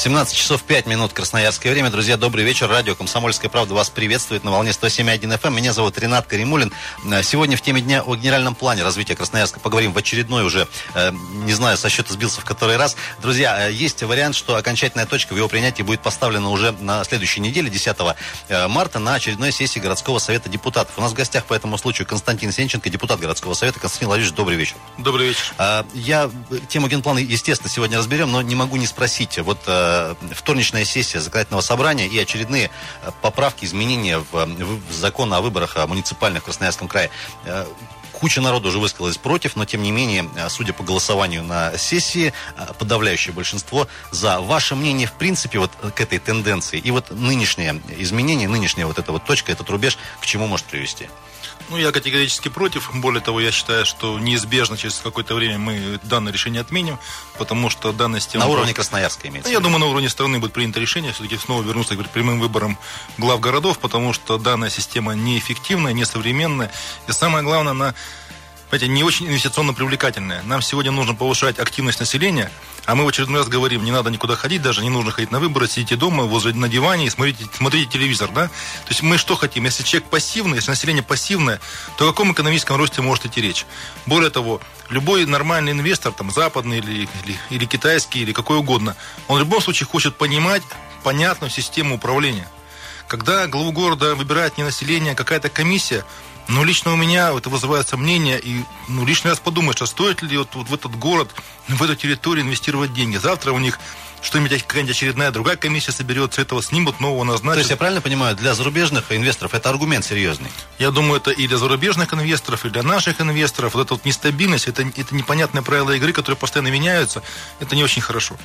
17 часов 5 минут красноярское время. Друзья, добрый вечер. Радио «Комсомольская правда» вас приветствует на волне 107.1 FM. Эм. Меня зовут Ренат Каримулин. Э, сегодня в теме дня о генеральном плане развития Красноярска поговорим в очередной уже, э, не знаю, со счета сбился в который раз. Друзья, э, есть вариант, что окончательная точка в его принятии будет поставлена уже на следующей неделе, 10 марта, на очередной сессии городского совета депутатов. У нас в гостях по этому случаю Константин Сенченко, депутат городского совета. Константин Владимирович, добрый вечер. Добрый вечер. Я тему генплана, естественно, сегодня разберем, но не могу не спросить. Вот вторничная сессия законодательного собрания и очередные э, поправки, изменения в, в закон о выборах муниципальных в Красноярском крае. Э, куча народу уже высказалась против, но тем не менее, судя по голосованию на сессии, подавляющее большинство за. Ваше мнение, в принципе, вот к этой тенденции и вот нынешнее изменение, нынешняя вот эта вот точка, этот рубеж, к чему может привести? Ну, я категорически против. Более того, я считаю, что неизбежно через какое-то время мы данное решение отменим, потому что данная система... На уровне Красноярска имеется? Ну, я думаю, на уровне страны будет принято решение все-таки снова вернуться к прямым выборам глав городов, потому что данная система неэффективная, несовременная. И самое главное, она понимаете, не очень инвестиционно привлекательная. Нам сегодня нужно повышать активность населения, а мы в очередной раз говорим, не надо никуда ходить, даже не нужно ходить на выборы, сидите дома, возле на диване и смотрите, смотрите телевизор, да? То есть мы что хотим? Если человек пассивный, если население пассивное, то о каком экономическом росте может идти речь? Более того, любой нормальный инвестор, там, западный или, или, или китайский, или какой угодно, он в любом случае хочет понимать понятную систему управления. Когда главу города выбирает не население, а какая-то комиссия, но лично у меня это вызывает сомнения, и ну, лишний раз подумаешь, а стоит ли вот, вот в этот город, в эту территорию инвестировать деньги. Завтра у них что-нибудь, какая-нибудь очередная другая комиссия соберется, этого снимут, нового назначат. То есть я правильно понимаю, для зарубежных инвесторов это аргумент серьезный? Я думаю, это и для зарубежных инвесторов, и для наших инвесторов. Вот эта вот нестабильность, это, это непонятные правила игры, которые постоянно меняются, это не очень хорошо.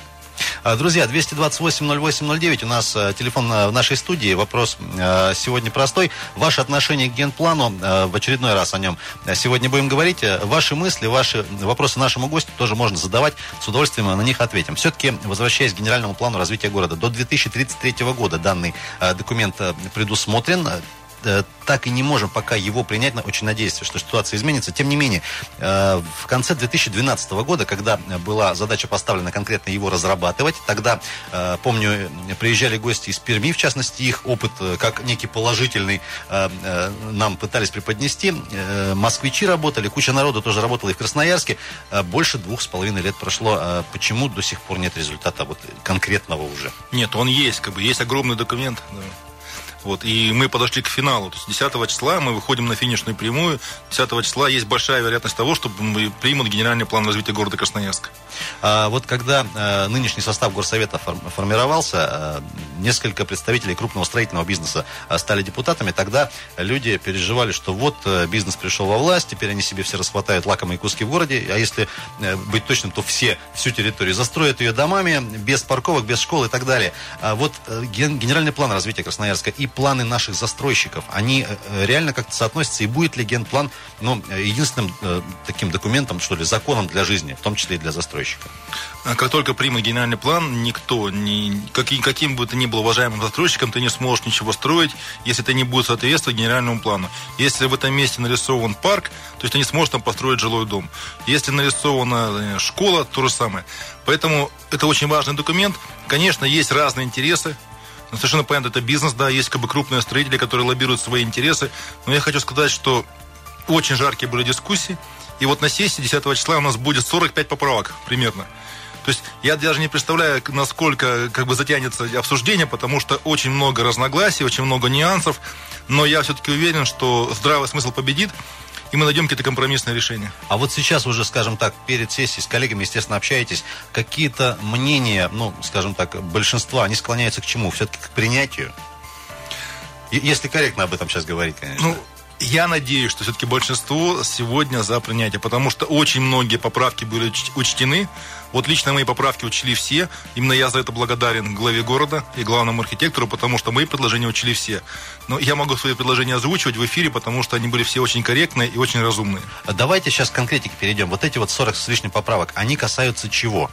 А, друзья, 228-08-09, у нас э, телефон в нашей студии. Вопрос э, сегодня простой. Ваше отношение к генплану, э, в очередной раз о нем сегодня будем говорить. Ваши мысли, ваши вопросы нашему гостю тоже можно задавать. С удовольствием на них ответим. Все-таки, возвращаясь к генеральному плану развития города, до 2033 года данный документ предусмотрен. Э, так и не можем пока его принять. Очень надеюсь, что ситуация изменится. Тем не менее, э, в конце 2012 года, когда была задача поставлена конкретно его разрабатывать, тогда, э, помню, приезжали гости из Перми, в частности, их опыт как некий положительный нам пытались преподнести. Москвичи работали, куча народу тоже работала и в Красноярске. Больше двух с половиной лет прошло. Почему до сих пор нет результата вот конкретного уже? Нет, он есть, как бы есть огромный документ. Да. Вот, и мы подошли к финалу. То есть 10 числа мы выходим на финишную прямую. 10 числа есть большая вероятность того, что примут генеральный план развития города Красноярска. А вот когда а, нынешний состав горсовета формировался, а, несколько представителей крупного строительного бизнеса а, стали депутатами, тогда люди переживали, что вот а, бизнес пришел во власть, теперь они себе все расхватают лакомые куски в городе, а если а, быть точным, то все, всю территорию застроят ее домами, без парковок, без школ и так далее. А вот ген, генеральный план развития Красноярска и планы наших застройщиков, они э, реально как-то соотносятся, и будет ли генплан ну, единственным э, таким документом, что ли, законом для жизни, в том числе и для застройщика? Как только примут генеральный план, никто, ни, каким, каким бы ты ни был уважаемым застройщиком, ты не сможешь ничего строить, если ты не будет соответствовать генеральному плану. Если в этом месте нарисован парк, то есть ты не сможешь там построить жилой дом. Если нарисована э, школа, то же самое. Поэтому это очень важный документ. Конечно, есть разные интересы, ну, совершенно понятно, это бизнес, да, есть как бы крупные строители, которые лоббируют свои интересы. Но я хочу сказать, что очень жаркие были дискуссии. И вот на сессии 10 числа у нас будет 45 поправок примерно. То есть я даже не представляю, насколько как бы затянется обсуждение, потому что очень много разногласий, очень много нюансов. Но я все-таки уверен, что здравый смысл победит и мы найдем какие-то компромиссные решения. А вот сейчас уже, скажем так, перед сессией с коллегами, естественно, общаетесь, какие-то мнения, ну, скажем так, большинства, они склоняются к чему? Все-таки к принятию? Если корректно об этом сейчас говорить, конечно. Ну, я надеюсь, что все-таки большинство сегодня за принятие, потому что очень многие поправки были учтены. Вот лично мои поправки учли все. Именно я за это благодарен главе города и главному архитектору, потому что мои предложения учли все. Но я могу свои предложения озвучивать в эфире, потому что они были все очень корректные и очень разумные. Давайте сейчас к конкретике перейдем. Вот эти вот 40 с лишним поправок, они касаются чего?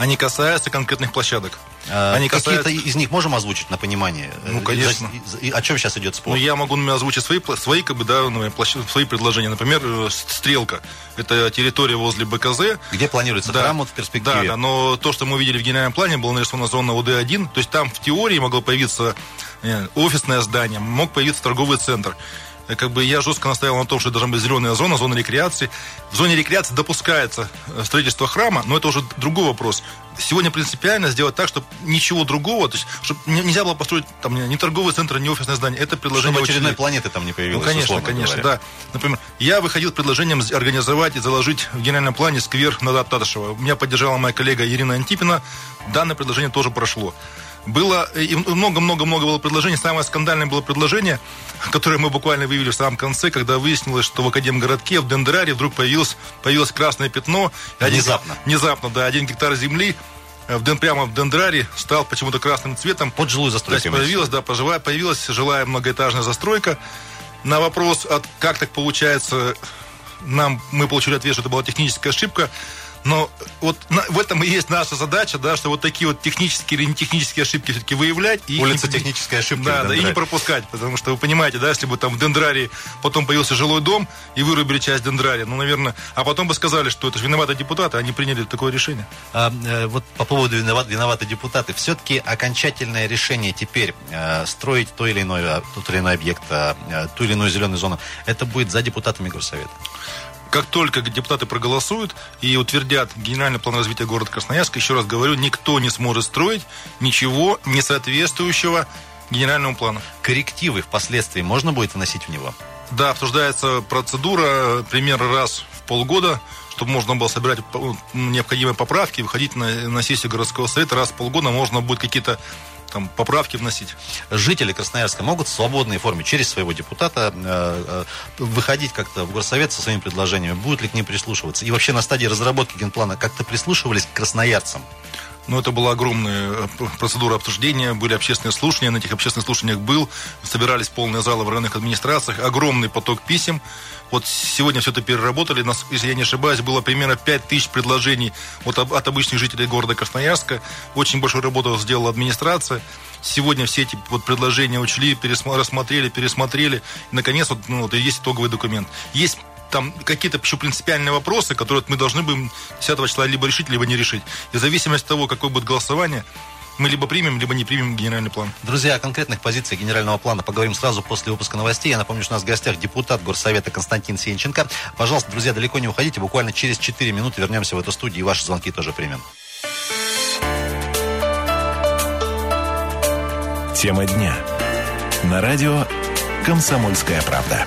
Они касаются конкретных площадок. А, Они Какие-то касаются... из них можем озвучить на понимание? Ну, конечно. И, о чем сейчас идет спор? Ну, я могу озвучить свои, свои, как бы, да, свои предложения. Например, э, Стрелка. Это территория возле БКЗ. Где планируется да, храм вот в перспективе? Да, да, но то, что мы увидели в генеральном плане, было нарисована зона ОД-1. То есть там в теории могло появиться э, офисное здание, мог появиться торговый центр. Э, как бы я жестко настоял на том, что должна быть зеленая зона, зона рекреации. В зоне рекреации допускается э, строительство храма, но это уже другой вопрос. Сегодня принципиально сделать так, чтобы ничего другого, то есть, чтобы нельзя было построить там не торговый центр, не офисное здание. Это предложение... Чтобы очередной планеты там не появилось. Ну, конечно, конечно, говоря. да. Например, я выходил с предложением организовать и заложить в генеральном плане сквер на Татышева. Меня поддержала моя коллега Ирина Антипина. Данное предложение тоже прошло. Было и много-много-много было предложений. Самое скандальное было предложение, которое мы буквально выявили в самом конце, когда выяснилось, что в Академгородке, в Дендераре вдруг появилось, появилось красное пятно. Внезапно. Один, внезапно, да. Один гектар земли э, в Ден, прямо в Дендраре стал почему-то красным цветом. Под жилую застройку. Появилась, да, поживая, появилась жилая многоэтажная застройка. На вопрос, от, как так получается, нам, мы получили ответ, что это была техническая ошибка. Но вот на, в этом и есть наша задача, да, что вот такие вот технические или не технические ошибки все-таки выявлять. И Улица не, технической ошибки. Да, да, и не пропускать, потому что вы понимаете, да, если бы там в Дендрарии потом появился жилой дом и вырубили часть Дендрарии, ну, наверное, а потом бы сказали, что это же виноваты депутаты, они приняли такое решение. А, э, вот по поводу виноват, виноваты депутаты, все-таки окончательное решение теперь э, строить то или иное, тот или иной объект, э, ту или иную зеленую зону, это будет за депутатами горсовета как только депутаты проголосуют и утвердят генеральный план развития города Красноярска, еще раз говорю, никто не сможет строить ничего не соответствующего генеральному плану. Коррективы впоследствии можно будет вносить в него? Да, обсуждается процедура примерно раз в полгода, чтобы можно было собирать необходимые поправки, выходить на, на сессию городского совета раз в полгода, можно будет какие-то там, поправки вносить. Жители Красноярска могут в свободной форме через своего депутата э, э, выходить как-то в горсовет со своими предложениями? Будут ли к ним прислушиваться? И вообще на стадии разработки генплана как-то прислушивались к красноярцам? Ну, это была огромная э, процедура обсуждения, были общественные слушания, на этих общественных слушаниях был, собирались полные залы в районных администрациях, огромный поток писем, вот сегодня все это переработали. Нас, если я не ошибаюсь, было примерно 5 тысяч предложений вот от обычных жителей города Красноярска. Очень большую работу сделала администрация. Сегодня все эти вот предложения учли, пересмотрели, пересмотрели. И, наконец, вот, ну, вот есть итоговый документ. Есть там какие-то еще принципиальные вопросы, которые мы должны будем 10 числа либо решить, либо не решить. И в зависимости от того, какое будет голосование, мы либо примем, либо не примем генеральный план. Друзья, о конкретных позициях генерального плана поговорим сразу после выпуска новостей. Я напомню, что у нас в гостях депутат Горсовета Константин Сенченко. Пожалуйста, друзья, далеко не уходите. Буквально через 4 минуты вернемся в эту студию и ваши звонки тоже примем. Тема дня. На радио «Комсомольская правда».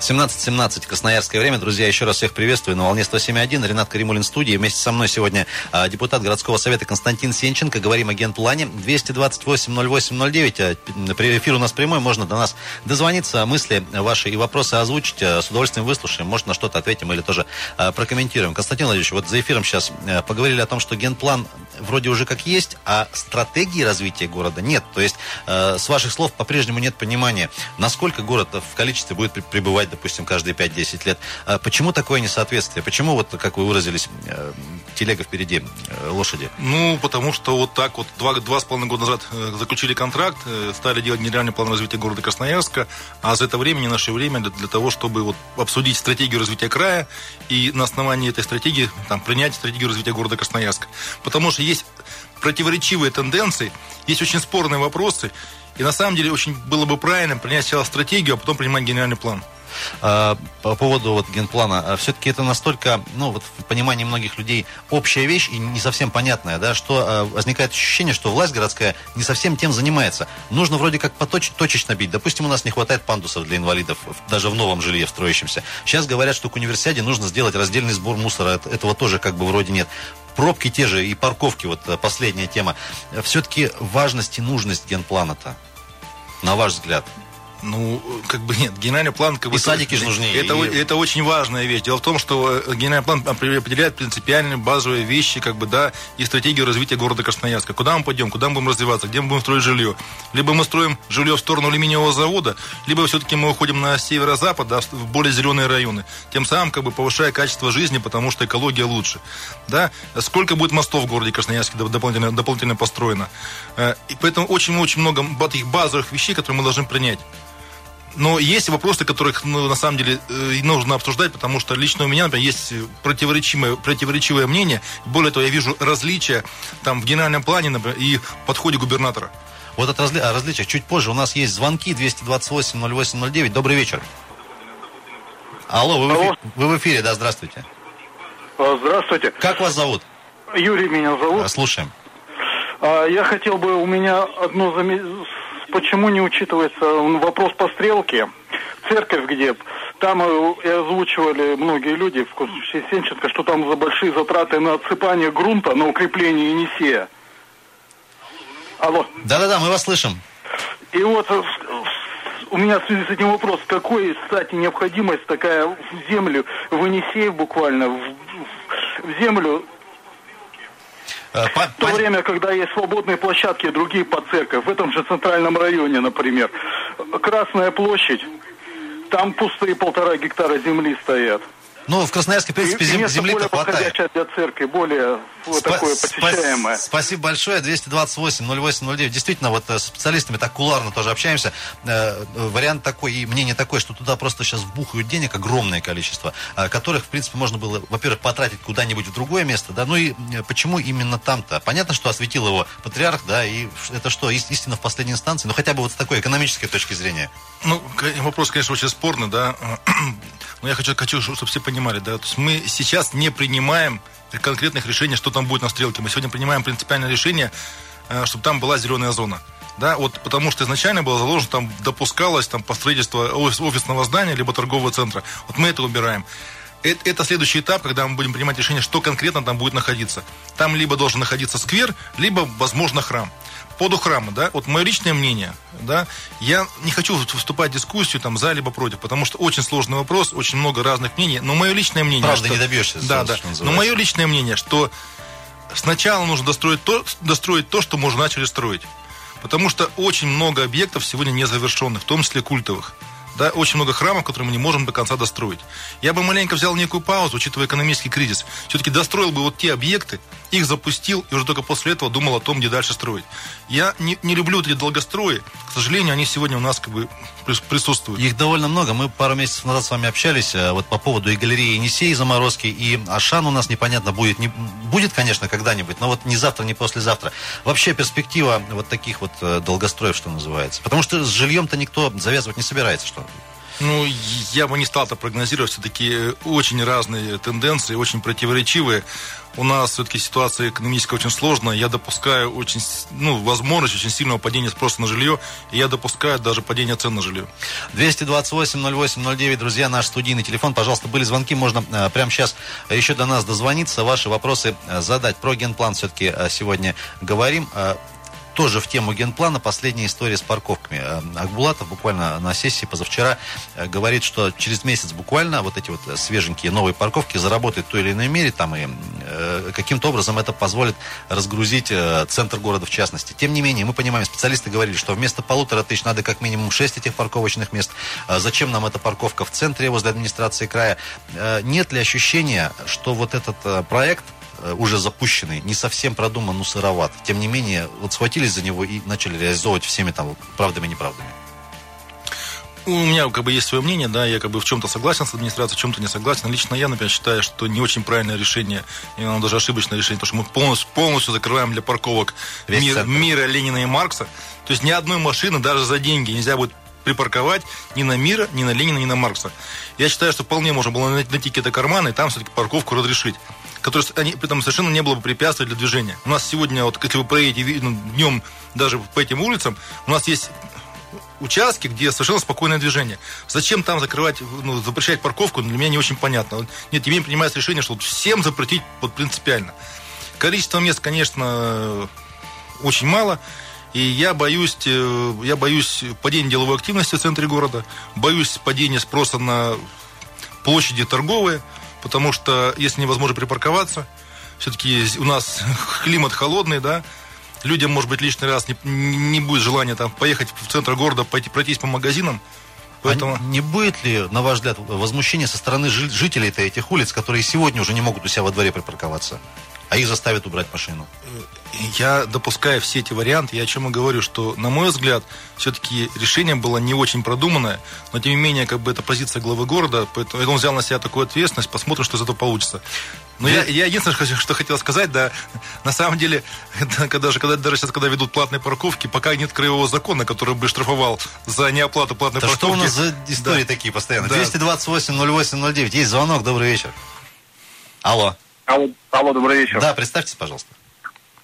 17.17, Красноярское время. Друзья, еще раз всех приветствую на волне 107.1. Ренат Каримулин в студии. Вместе со мной сегодня а, депутат городского совета Константин Сенченко. Говорим о генплане. 228-08-09. Эфир у нас прямой. Можно до нас дозвониться, мысли ваши и вопросы озвучить. А, с удовольствием выслушаем. Может, на что-то ответим или тоже а, прокомментируем. Константин Владимирович, вот за эфиром сейчас а, поговорили о том, что генплан вроде уже как есть, а стратегии развития города нет. То есть, а, с ваших слов, по-прежнему нет понимания, насколько город в количестве будет пребывать допустим, каждые 5-10 лет. А почему такое несоответствие? Почему, вот, как вы выразились, э, телега впереди э, лошади? Ну, потому что вот так вот два, два с половиной года назад э, заключили контракт, стали делать нереальный план развития города Красноярска, а за это время, не наше время, для, для того, чтобы вот обсудить стратегию развития края и на основании этой стратегии там, принять стратегию развития города Красноярска. Потому что есть противоречивые тенденции, есть очень спорные вопросы, и на самом деле очень было бы правильно принять сначала стратегию, а потом принимать генеральный план. А, по поводу вот генплана, а все-таки это настолько, ну, вот в понимании многих людей общая вещь и не совсем понятная, да, что а, возникает ощущение, что власть городская не совсем тем занимается. Нужно вроде как поточ, точечно бить. Допустим, у нас не хватает пандусов для инвалидов, даже в новом жилье строящемся. Сейчас говорят, что к универсиаде нужно сделать раздельный сбор мусора. Этого тоже как бы вроде нет пробки те же и парковки, вот последняя тема. Все-таки важность и нужность генплана-то, на ваш взгляд? Ну, как бы нет, генеральный план... Как и бы, садики же нужны. Это, и... это очень важная вещь. Дело в том, что э, генеральный план определяет принципиальные базовые вещи, как бы, да, и стратегию развития города Красноярска. Куда мы пойдем, куда мы будем развиваться, где мы будем строить жилье. Либо мы строим жилье в сторону алюминиевого завода, либо все-таки мы уходим на северо-запад, да, в более зеленые районы. Тем самым, как бы, повышая качество жизни, потому что экология лучше. Да? Сколько будет мостов в городе Красноярске дополнительно, дополнительно построено. Э, и поэтому очень-очень много таких базовых вещей, которые мы должны принять. Но есть вопросы, которых ну, на самом деле э, нужно обсуждать, потому что лично у меня, например, есть противоречивое, противоречивое мнение. Более того, я вижу различия там в генеральном плане например, и в подходе губернатора. Вот это разли... о различиях чуть позже. У нас есть звонки 228-08-09. Добрый вечер. Алло, вы в, эфире, вы в эфире, да, здравствуйте. А, здравствуйте. Как вас зовут? Юрий меня зовут. Слушаем. А, я хотел бы, у меня одно замечание почему не учитывается вопрос по стрелке? Церковь где? Там э, и озвучивали многие люди в Сенченко, что там за большие затраты на отсыпание грунта, на укрепление Енисея. Алло. Да-да-да, мы вас слышим. И вот э, у меня в связи с этим вопрос, какой, кстати, необходимость такая в землю, в Енисей буквально, в, в землю по, в то время, когда есть свободные площадки, другие под церковь, в этом же центральном районе, например, Красная площадь, там пустые полтора гектара земли стоят. Ну, в Красноярске, в принципе, зем, земли-то хватает. для церкви, более вот Спа- такое посещаемое. Спа- спасибо большое. 228-08-09. Действительно, вот э, с специалистами так куларно тоже общаемся. Э, вариант такой и мнение такое, что туда просто сейчас вбухают денег огромное количество, э, которых, в принципе, можно было, во-первых, потратить куда-нибудь в другое место, да, ну и э, почему именно там-то? Понятно, что осветил его патриарх, да, и это что, истина в последней инстанции, ну хотя бы вот с такой экономической точки зрения. Ну, вопрос, конечно, очень спорный, да. Но я хочу, хочу чтобы все понимали, да. То есть мы сейчас не принимаем конкретных решений, что там будет на стрелке. Мы сегодня принимаем принципиальное решение, э, чтобы там была зеленая зона. Да, вот потому что изначально было заложено, там допускалось там, по строительству офисного здания, либо торгового центра. Вот мы это убираем. Это, это следующий этап, когда мы будем принимать решение, что конкретно там будет находиться. Там либо должен находиться сквер, либо, возможно, храм поводу храма, да, вот мое личное мнение, да, я не хочу вступать в дискуссию там за либо против, потому что очень сложный вопрос, очень много разных мнений, но мое личное мнение... Правда, что, не добьешься. Да, да, но мое личное мнение, что сначала нужно достроить то, достроить то, что мы уже начали строить. Потому что очень много объектов сегодня незавершенных, в том числе культовых да, очень много храмов, которые мы не можем до конца достроить. Я бы маленько взял некую паузу, учитывая экономический кризис. Все-таки достроил бы вот те объекты, их запустил, и уже только после этого думал о том, где дальше строить. Я не, не люблю эти долгострои. К сожалению, они сегодня у нас как бы присутствуют. Их довольно много. Мы пару месяцев назад с вами общались э, вот по поводу и галереи Енисей заморозки, и Ашан у нас непонятно будет. Не, будет, конечно, когда-нибудь, но вот не завтра, не послезавтра. Вообще перспектива вот таких вот э, долгостроев, что называется. Потому что с жильем-то никто завязывать не собирается, что ну, я бы не стал это прогнозировать. Все-таки э, очень разные тенденции, очень противоречивые. У нас все-таки ситуация экономическая очень сложная. Я допускаю очень, ну, возможность очень сильного падения спроса на жилье. И я допускаю даже падение цен на жилье. 228-08-09, друзья, наш студийный телефон. Пожалуйста, были звонки, можно э, прямо сейчас еще до нас дозвониться, ваши вопросы э, задать. Про генплан все-таки э, сегодня говорим. Тоже в тему генплана последняя история с парковками. Э, Акбулатов буквально на сессии позавчера э, говорит, что через месяц буквально вот эти вот свеженькие новые парковки заработают в той или иной мере там и э, каким-то образом это позволит разгрузить центр города в частности. Тем не менее, мы понимаем, специалисты говорили, что вместо полутора тысяч надо как минимум шесть этих парковочных мест. Зачем нам эта парковка в центре возле администрации края? Нет ли ощущения, что вот этот проект уже запущенный, не совсем продуман, но сыроват. Тем не менее, вот схватились за него и начали реализовывать всеми там правдами и неправдами. У меня как бы есть свое мнение, да, я как бы в чем-то согласен с администрацией, в чем-то не согласен. Лично я, например, считаю, что не очень правильное решение, и оно даже ошибочное решение, потому что мы полностью, полностью закрываем для парковок мир, мира Ленина и Маркса. То есть ни одной машины даже за деньги нельзя будет припарковать ни на Мира, ни на Ленина, ни на Маркса. Я считаю, что вполне можно было найти какие-то карманы и там все-таки парковку разрешить которые они, при этом совершенно не было бы препятствий для движения. У нас сегодня, вот если вы проедете ну, днем даже по этим улицам, у нас есть участки, где совершенно спокойное движение. Зачем там закрывать, ну, запрещать парковку, для меня не очень понятно. Нет, теперь принимается решение, что всем запретить вот принципиально. Количество мест, конечно, очень мало. И я боюсь, э, я боюсь падения деловой активности в центре города, боюсь падения спроса на площади торговые, потому что если невозможно припарковаться, все-таки у нас климат холодный, да, людям, может быть, лишний раз не, не будет желания там поехать в центр города, пойти пройтись по магазинам. Поэтому... А не будет ли, на ваш взгляд, возмущение со стороны жителей этих улиц, которые сегодня уже не могут у себя во дворе припарковаться? А их заставят убрать машину. Я допускаю все эти варианты. Я о чем и говорю, что, на мой взгляд, все-таки решение было не очень продуманное, но, тем не менее, как бы это позиция главы города, поэтому он взял на себя такую ответственность, посмотрим, что из этого получится. Но я, я единственное, что хотел сказать, да, на самом деле, когда, же, когда, даже сейчас, когда ведут платные парковки, пока нет краевого закона, который бы штрафовал за неоплату платной да парковки. что у нас за истории да. такие постоянно? Да. 228-08-09. Есть звонок, добрый вечер. Алло. Алло, алло, добрый вечер. Да, представьтесь, пожалуйста.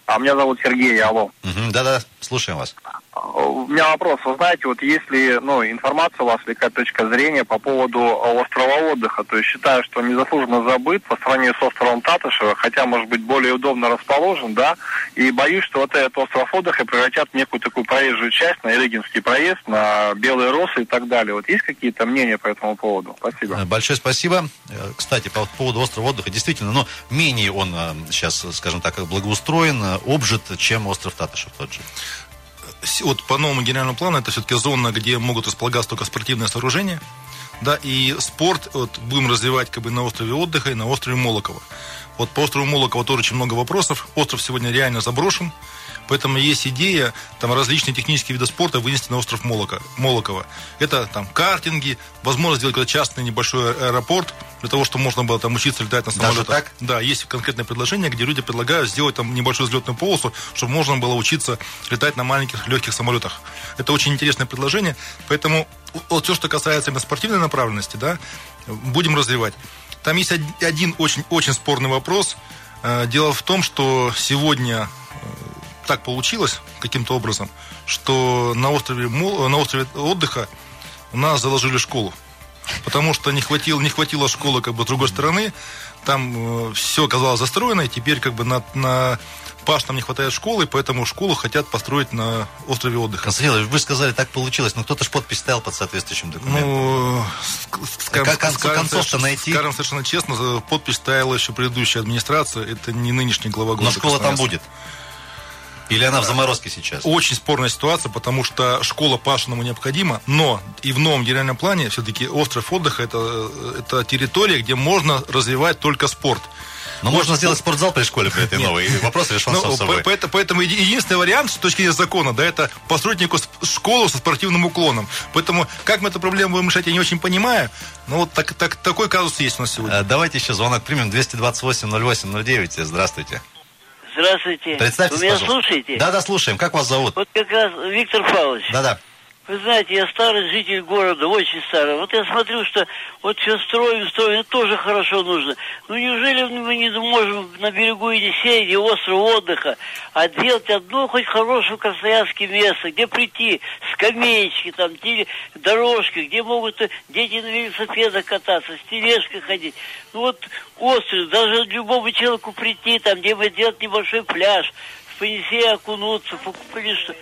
А меня зовут Сергей, алло. Угу, да-да, слушаем вас. У меня вопрос. Вы знаете, вот если ну, информация у вас или какая точка зрения по поводу острова отдыха, то есть считаю, что он незаслуженно забыт по сравнению с островом Татышева, хотя, может быть, более удобно расположен, да, и боюсь, что вот этот остров отдыха превратят в некую такую проезжую часть на Ирыгинский проезд, на Белые Росы и так далее. Вот есть какие-то мнения по этому поводу? Спасибо. Большое спасибо. Э, кстати, по поводу острова отдыха, действительно, но ну, менее он сейчас, э, скажем так, благоустроен, э, обжит, чем остров Татышев тот же вот по новому генеральному плану это все-таки зона, где могут располагаться только спортивные сооружения. Да, и спорт вот, будем развивать как бы на острове отдыха и на острове Молокова. Вот по острову Молокова тоже очень много вопросов. Остров сегодня реально заброшен. Поэтому есть идея там различные технические виды спорта вынести на остров Молока, Молокова. Это там картинги, возможно сделать частный небольшой аэропорт, для того, чтобы можно было там учиться летать на самолетах. Даже так? Да, есть конкретное предложение, где люди предлагают сделать там небольшую взлетную полосу, чтобы можно было учиться летать на маленьких легких самолетах. Это очень интересное предложение, поэтому вот все, что касается именно спортивной направленности, да, будем развивать. Там есть один очень, очень спорный вопрос. Э, дело в том, что сегодня так получилось каким-то образом, что на острове, на острове отдыха у нас заложили школу. Потому что не хватило, не хватило школы как бы с другой стороны. Там э, все оказалось застроено, и теперь как бы на, на Паштам не хватает школы, поэтому школу хотят построить на острове отдыха. Константин вы сказали, так получилось, но кто-то же подпись ставил под соответствующим документом. Ну, скажем, как концов-то найти? Скажем совершенно честно, подпись ставила еще предыдущая администрация, это не нынешний глава города. Но школа там будет? Или она в заморозке сейчас? Очень спорная ситуация, потому что школа Пашиному необходима, но и в новом генеральном плане все-таки остров отдыха это, это территория, где можно развивать только спорт. Но можно сделать спортзал при школе при этой новой. Вопрос решен ну, сам собой. Поэтому, поэтому единственный вариант с точки зрения закона, да, это построить некую школу со спортивным уклоном. Поэтому как мы эту проблему будем решать, я не очень понимаю. Но вот так, так, такой казус есть у нас сегодня. А, давайте еще звонок примем. 228 08 09. Здравствуйте. Здравствуйте. Представьтесь, Вы меня пожалуйста. слушаете? Да, да, слушаем. Как вас зовут? Вот как раз Виктор Павлович. Да, да. Вы знаете, я старый житель города, очень старый. Вот я смотрю, что вот все строим, строим, тоже хорошо нужно. Ну неужели мы не можем на берегу Енисея, где остров отдыха, а делать одно хоть хорошее красноярское место, где прийти, скамеечки там, дорожки, где могут дети на велосипедах кататься, с тележкой ходить. Ну вот остров, даже любому человеку прийти, там, где мы делать небольшой пляж, в Енисея окунуться, покупали что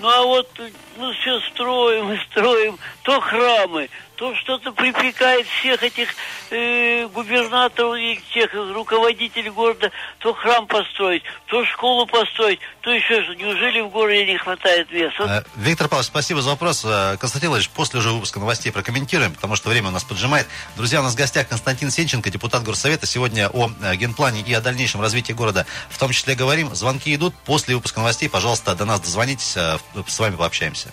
ну а вот, ну все строим и строим, то храмы, то что-то припекает всех этих э, губернаторов и тех руководителей города, то храм построить, то школу построить, то еще что. Неужели в городе не хватает места? Э, Виктор Павлович, спасибо за вопрос. Э, Константин Владимирович, после уже выпуска новостей прокомментируем, потому что время у нас поджимает. Друзья, у нас в гостях Константин Сенченко, депутат Горсовета. Сегодня о э, генплане и о дальнейшем развитии города в том числе говорим. Звонки идут. После выпуска новостей, пожалуйста, до нас дозвонитесь, с вами пообщаемся.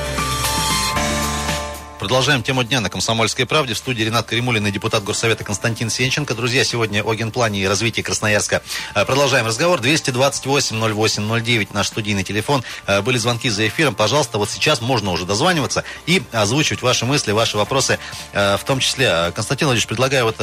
Продолжаем тему дня на «Комсомольской правде». В студии Ренат Каримулин и депутат Горсовета Константин Сенченко. Друзья, сегодня о генплане и развитии Красноярска. Э, продолжаем разговор. 228-08-09, наш студийный телефон. Э, были звонки за эфиром. Пожалуйста, вот сейчас можно уже дозваниваться и озвучивать ваши мысли, ваши вопросы. Э, в том числе, Константин Владимирович, предлагаю вот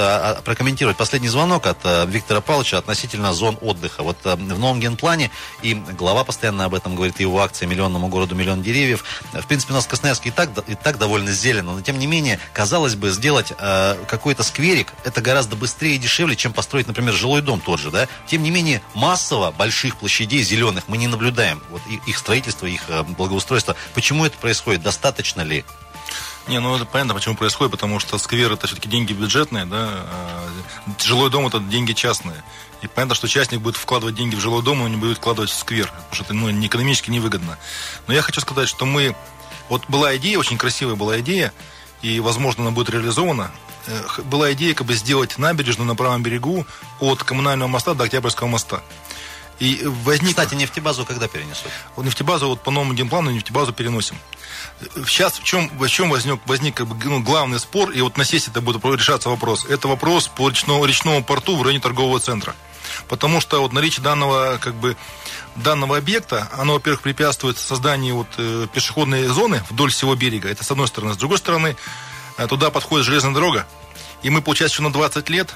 прокомментировать последний звонок от Виктора Павловича относительно зон отдыха. Вот в новом генплане, и глава постоянно об этом говорит, его акция «Миллионному городу миллион деревьев». В принципе, у нас в Красноярске и так, и так довольно зелено сделано, но тем не менее, казалось бы, сделать э, какой-то скверик, это гораздо быстрее и дешевле, чем построить, например, жилой дом тот же, да. Тем не менее, массово больших площадей зеленых мы не наблюдаем. Вот их строительство, их э, благоустройство. Почему это происходит? Достаточно ли? Не, ну это понятно, почему происходит, потому что сквер это все-таки деньги бюджетные, да, а жилой дом это деньги частные. И понятно, что частник будет вкладывать деньги в жилой дом, но не будет вкладывать в сквер, потому что это ну, не экономически невыгодно. Но я хочу сказать, что мы... Вот была идея, очень красивая была идея, и, возможно, она будет реализована. Э, была идея как бы сделать набережную на правом берегу от коммунального моста до Октябрьского моста. И возник... Кстати, нефтебазу когда перенесут? Нефтебазу вот по новому генплану нефтебазу переносим. Сейчас в чем, в чем возник, возник как бы, ну, главный спор, и вот на сессии это будет решаться вопрос. Это вопрос по речному, речному порту в районе торгового центра. Потому что вот наличие данного, как бы, данного объекта, оно, во-первых, препятствует созданию вот, э, пешеходной зоны вдоль всего берега. Это с одной стороны. С другой стороны, э, туда подходит железная дорога. И мы, получается, еще на 20 лет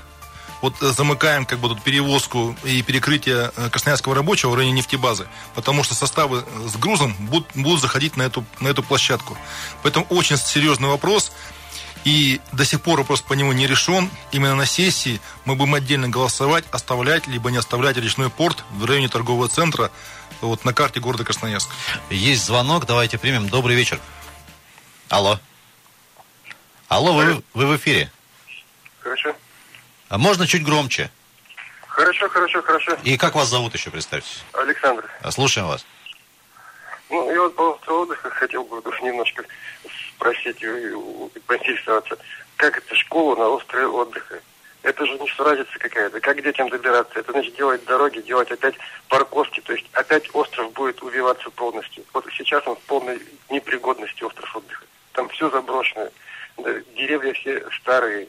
вот э, замыкаем как бы тут перевозку и перекрытие э, красноярского рабочего в районе нефтебазы, потому что составы с грузом будут, будут заходить на эту, на эту площадку. Поэтому очень серьезный вопрос. И до сих пор вопрос по нему не решен. Именно на сессии мы будем отдельно голосовать, оставлять либо не оставлять речной порт в районе торгового центра вот на карте города Красноярск. Есть звонок, давайте примем. Добрый вечер. Алло. Алло, вы, вы в эфире. Хорошо. А можно чуть громче? Хорошо, хорошо, хорошо. И как вас зовут еще, представьтесь? Александр. Слушаем вас. Ну, я вот по отдыха хотел бы уж немножко спросить и поинтересоваться. Как это школа на острове отдыха? Это же не суразица какая-то. Как детям добираться? Это значит делать дороги, делать опять парковки. То есть опять остров будет убиваться полностью. Вот сейчас он в полной непригодности, остров отдыха. Там все заброшено. Деревья все старые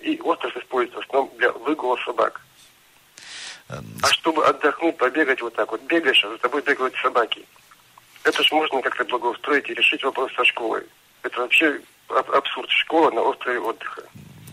и остров используется в основном для выгула собак. Эм, а чтобы отдохнуть, побегать вот так вот, бегаешь, а за тобой бегают собаки. Это же можно как-то благоустроить и решить вопрос со школой. Это вообще абсурд. Школа на острове отдыха.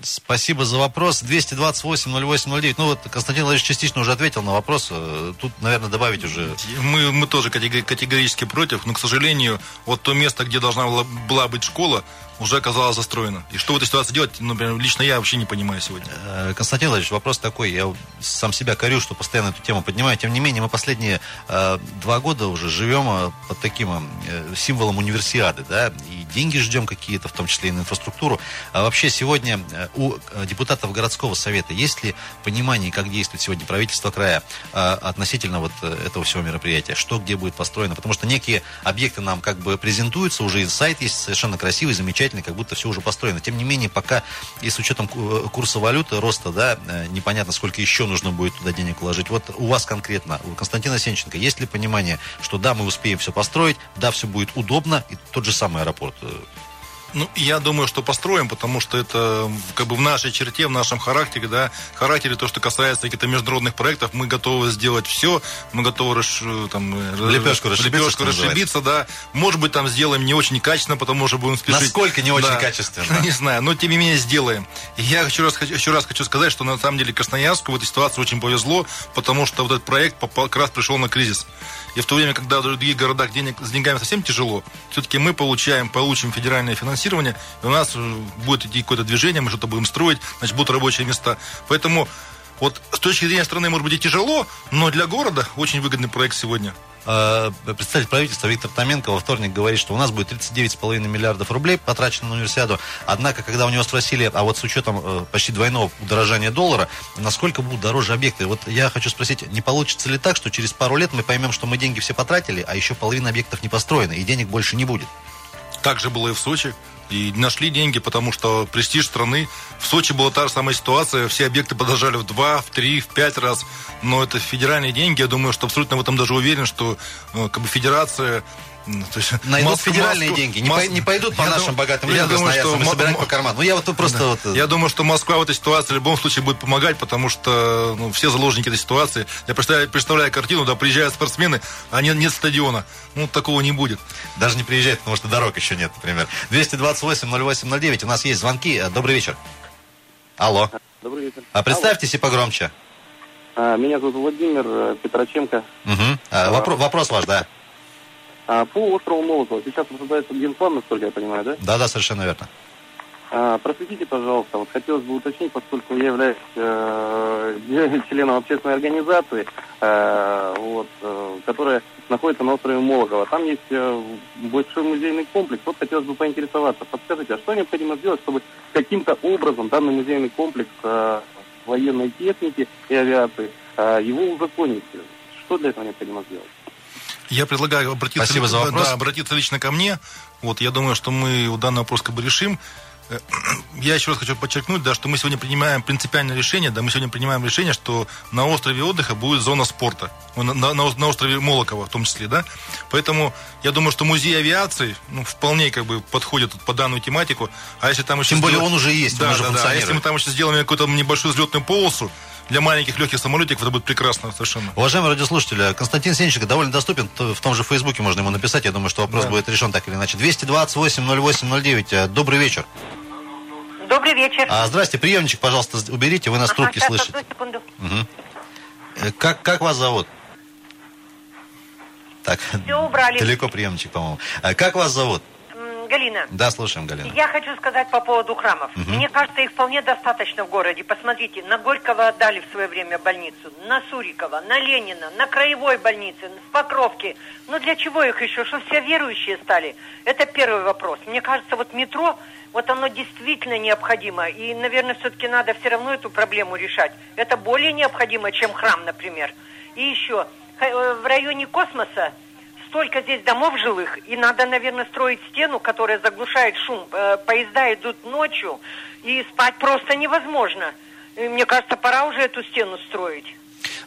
Спасибо за вопрос. 228-08-09. Ну вот Константин Владимирович частично уже ответил на вопрос. Э, тут, наверное, добавить уже... Мы, мы тоже категорически против, но, к сожалению, вот то место, где должна была быть школа, уже оказалось застроено. И что в этой ситуации делать, ну, например, лично я вообще не понимаю сегодня. Э, Константин Владимирович, вопрос такой. Я сам себя корю, что постоянно эту тему поднимаю. Тем не менее, мы последние э, два года уже живем э, под таким э, символом универсиады, да, и деньги ждем какие-то, в том числе и на инфраструктуру. А вообще сегодня э, у депутатов городского совета есть ли понимание, как действует сегодня правительство края э, относительно вот этого всего мероприятия? Что где будет построено? Потому что некие объекты нам как бы презентуются, уже и сайт есть совершенно красивый, замечательный, как будто все уже построено. Тем не менее, пока и с учетом э, курса валюты, роста, да, э, непонятно, сколько еще нужно будет туда денег вложить. Вот у вас конкретно, у Константина Сенченко, есть ли понимание, что да, мы успеем все построить, да, все будет удобно, и тот же самый аэропорт э, ну, я думаю, что построим, потому что это как бы в нашей черте, в нашем характере, да, характере то, что касается каких-то международных проектов, мы готовы сделать все, мы готовы расш, там, лепешку расшибиться, лепешку расшибиться да. Может быть, там сделаем не очень качественно, потому что будем спешить. Насколько не очень да, качественно? Не знаю, но тем не менее сделаем. Я еще раз, еще раз хочу сказать, что на самом деле Красноярску в этой ситуации очень повезло, потому что вот этот проект попал, как раз пришел на кризис. И в то время, когда в других городах денег, с деньгами совсем тяжело, все-таки мы получаем, получим федеральное финансирование, и у нас э, будет идти какое-то движение, мы что-то будем строить, значит, будут рабочие места. Поэтому вот с точки зрения страны, может быть, и тяжело, но для города очень выгодный проект сегодня. Э, представитель правительства Виктор Томенко во вторник говорит, что у нас будет 39,5 миллиардов рублей потрачено на универсиаду. Однако, когда у него спросили, а вот с учетом э, почти двойного удорожания доллара, насколько будут дороже объекты? Вот я хочу спросить, не получится ли так, что через пару лет мы поймем, что мы деньги все потратили, а еще половина объектов не построена, и денег больше не будет? Так же было и в Сочи. И нашли деньги, потому что престиж страны. В Сочи была та же самая ситуация. Все объекты подорожали в два, в три, в пять раз. Но это федеральные деньги. Я думаю, что абсолютно в этом даже уверен, что ну, как бы федерация то есть, Найдут Москву, федеральные Москву, деньги, не, не пойдут по нашим думаю, богатым людям думаю, что мы собираем по карману. Ну, я вот просто... Да. Вот... Э, я думаю, что Москва в этой ситуации в любом случае будет помогать, потому что ну, все заложники этой ситуации. Я представляю, представляю картину, да, приезжают спортсмены, а нет, нет стадиона. Ну, такого не будет. Даже не приезжают, потому что дорог еще нет, например. 228-08-09, у нас есть звонки. Э, добрый вечер. Алло. Добрый вечер. А представьтесь Алло. и погромче. А, меня зовут Владимир э, Петроченко. Угу. А, а, вопрос, вопрос ваш, да. А, по острову Молотова сейчас обсуждается генплан, насколько я понимаю, да? Да, да, совершенно верно. А, просветите, пожалуйста, вот хотелось бы уточнить, поскольку я являюсь э, членом общественной организации, э, вот, э, которая находится на острове Молоково. Там есть э, большой музейный комплекс. Вот хотелось бы поинтересоваться. Подскажите, а что необходимо сделать, чтобы каким-то образом данный музейный комплекс э, военной техники и авиации, э, его узаконить? Что для этого необходимо сделать? Я предлагаю обратиться, Спасибо за вопрос. Да, обратиться лично ко мне. Вот, я думаю, что мы данный вопрос как бы решим. Э, Я еще раз хочу подчеркнуть, да, что мы сегодня принимаем принципиальное решение, да, мы сегодня принимаем решение, что на острове отдыха будет зона спорта, на, на, на острове Молокова в том числе, да. Поэтому я думаю, что музей авиации ну, вполне как бы подходит по данную тематику. А если там еще Тем более сделать- он уже есть, да, он уже да, да. А если мы там еще сделаем какую-то небольшую взлетную полосу для маленьких легких самолетиков, это будет прекрасно совершенно. Уважаемые радиослушатели, Константин Сенченко довольно доступен, в том же Фейсбуке можно ему написать, я думаю, что вопрос Да. будет решен так или иначе. 228-08-09, Э, добрый вечер. Добрый вечер. А, здрасте, приемничек, пожалуйста, уберите, вы нас Ага, трубке щас, слышите. одну секунду. Э, Как, как вас зовут? Так, Всё убрали. далеко приемничек, по-моему. Э, Как вас зовут? Галина, Да, слушаем, Галина. я хочу сказать по поводу храмов. Мне кажется, их вполне достаточно в городе. Посмотрите, на Горького отдали в свое время больницу, на Сурикова, на Ленина, на Краевой больнице, в Покровке. Ну для чего их еще? Что все верующие стали? Это первый вопрос. Мне кажется, вот метро, вот оно действительно необходимо. И, наверное, все-таки надо все равно эту проблему решать. Это более необходимо, чем храм, например. И еще, э, в районе космоса столько здесь домов жилых, и надо, наверное, строить стену, которая заглушает шум. Э, Поезда идут ночью, и спать просто невозможно. И мне кажется, пора уже эту стену строить.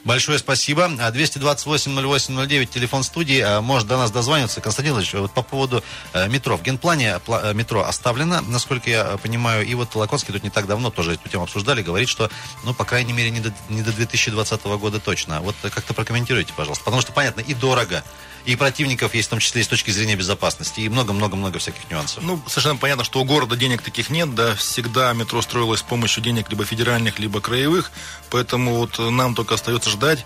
Большое спасибо. А, 228-08-09, телефон студии. А, Может до нас дозвониться. Константин Ильич, вот по поводу э, метро. В генплане пла- э, метро оставлено, насколько я понимаю. И вот Лаконский тут не так давно тоже эту тему обсуждали. Говорит, что, ну, по крайней мере, не до, не до 2020 года точно. Вот как-то прокомментируйте, пожалуйста. Потому что, понятно, и дорого, и противников есть, в том числе и с точки зрения безопасности, и много-много-много всяких нюансов. Ну, совершенно понятно, что у города денег таких нет, да, всегда метро строилось с помощью денег либо федеральных, либо краевых, поэтому вот нам только остается ждать,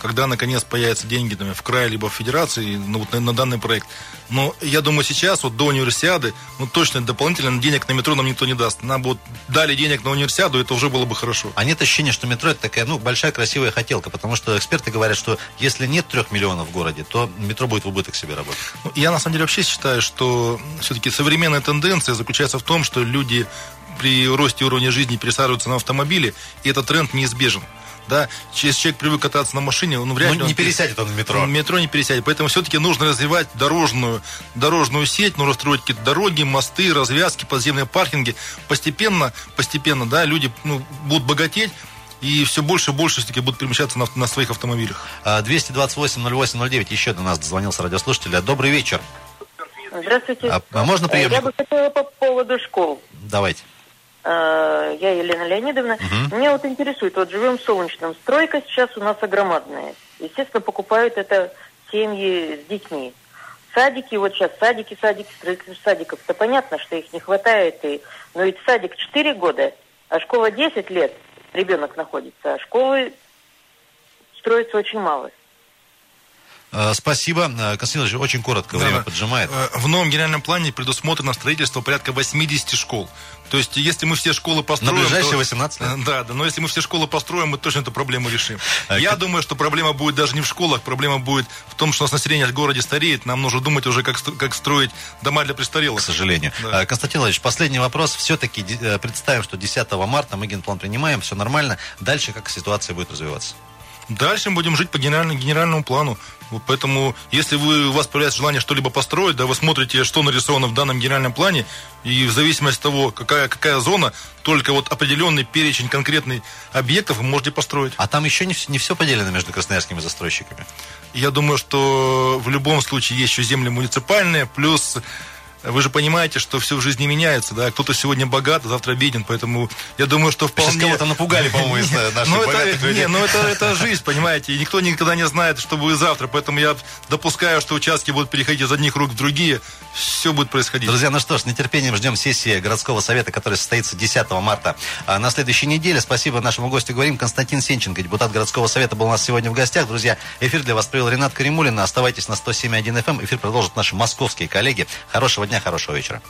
когда наконец появятся деньги там, в крае либо в федерации ну, вот на, на данный проект. Но я думаю, сейчас вот до универсиады, ну точно дополнительно денег на метро нам никто не даст. Нам бы вот дали денег на универсиаду, это уже было бы хорошо. А нет ощущения, что метро это такая, ну, большая красивая хотелка, потому что эксперты говорят, что если нет трех миллионов в городе, то метро будет в убыток себе работать. Ну, Я на самом деле вообще считаю, что все-таки современная тенденция заключается в том, что люди при росте уровня жизни пересаживаются на автомобили, и этот тренд неизбежен. Да, если человек привык кататься на машине, он вряд Ну, ли... он не пере- пересядет он в метро. В метро не пересядет. Поэтому все-таки нужно развивать дорожную, дорожную сеть, нужно строить какие-то дороги, мосты, развязки, подземные паркинги. Постепенно, постепенно, да, люди ну, будут богатеть, и все больше и больше все-таки будут перемещаться на, на своих автомобилях. А, 228-08-09, еще до нас дозвонился радиослушатель. А, Добрый вечер. Здравствуйте. А, а можно приемник? Я бы хотела по поводу школ. Давайте. Э, Я Елена Леонидовна. Меня вот интересует, вот живем в Солнечном. Стройка сейчас у нас огромадная. Естественно, покупают это семьи с детьми. Садики, вот сейчас садики, садики, строительство садиков.-то понятно, что их не хватает. И... Но ведь садик 4 года, а школа 10 лет ребенок находится. А школы строится очень мало. А, Спасибо. А, Константин Ильич, очень коротко, время Да. поджимает. Э, В новом генеральном плане предусмотрено строительство порядка 80 школ. То есть, если мы все школы построим... На ближайшие то- 18 лет? Э, Да, да, но если мы все школы построим, мы точно эту проблему решим. А Я как- думаю, что проблема будет даже не в школах, проблема будет в том, что у нас население в городе стареет, нам нужно думать уже, как, стро- как строить дома для к престарелых. сожалению. Да. Константин Ильич, последний вопрос. Все-таки представим, что 10 марта мы генплан принимаем, все нормально. Дальше как ситуация будет развиваться? Дальше мы будем жить по генеральному, генеральному плану. Поэтому, если вы, у вас появляется желание что-либо построить, да, вы смотрите, что нарисовано в данном генеральном плане, и в зависимости от того, какая, какая зона, только вот определенный перечень конкретных объектов вы можете построить. А там еще не, не все поделено между красноярскими застройщиками. Я думаю, что в любом случае есть еще земли муниципальные, плюс вы же понимаете, что все в жизни меняется, да, кто-то сегодня богат, а завтра беден, поэтому я думаю, что вполне... Сейчас кого-то напугали, по-моему, из наших ну, богатых это, людей. не, ну это, это жизнь, понимаете, и никто никогда не знает, что будет завтра, поэтому я допускаю, что участки будут переходить из одних рук в другие, все будет происходить. Друзья, ну что ж, с нетерпением ждем сессии городского совета, которая состоится 10 марта а, на следующей неделе. Спасибо нашему гостю. Говорим, Константин Сенченко, депутат городского совета, был у нас сегодня в гостях. Друзья, эфир для вас провел Ренат Каримулин. Оставайтесь на 107.1 FM. Эфир продолжат наши московские коллеги. Хорошего дня, хорошего вечера.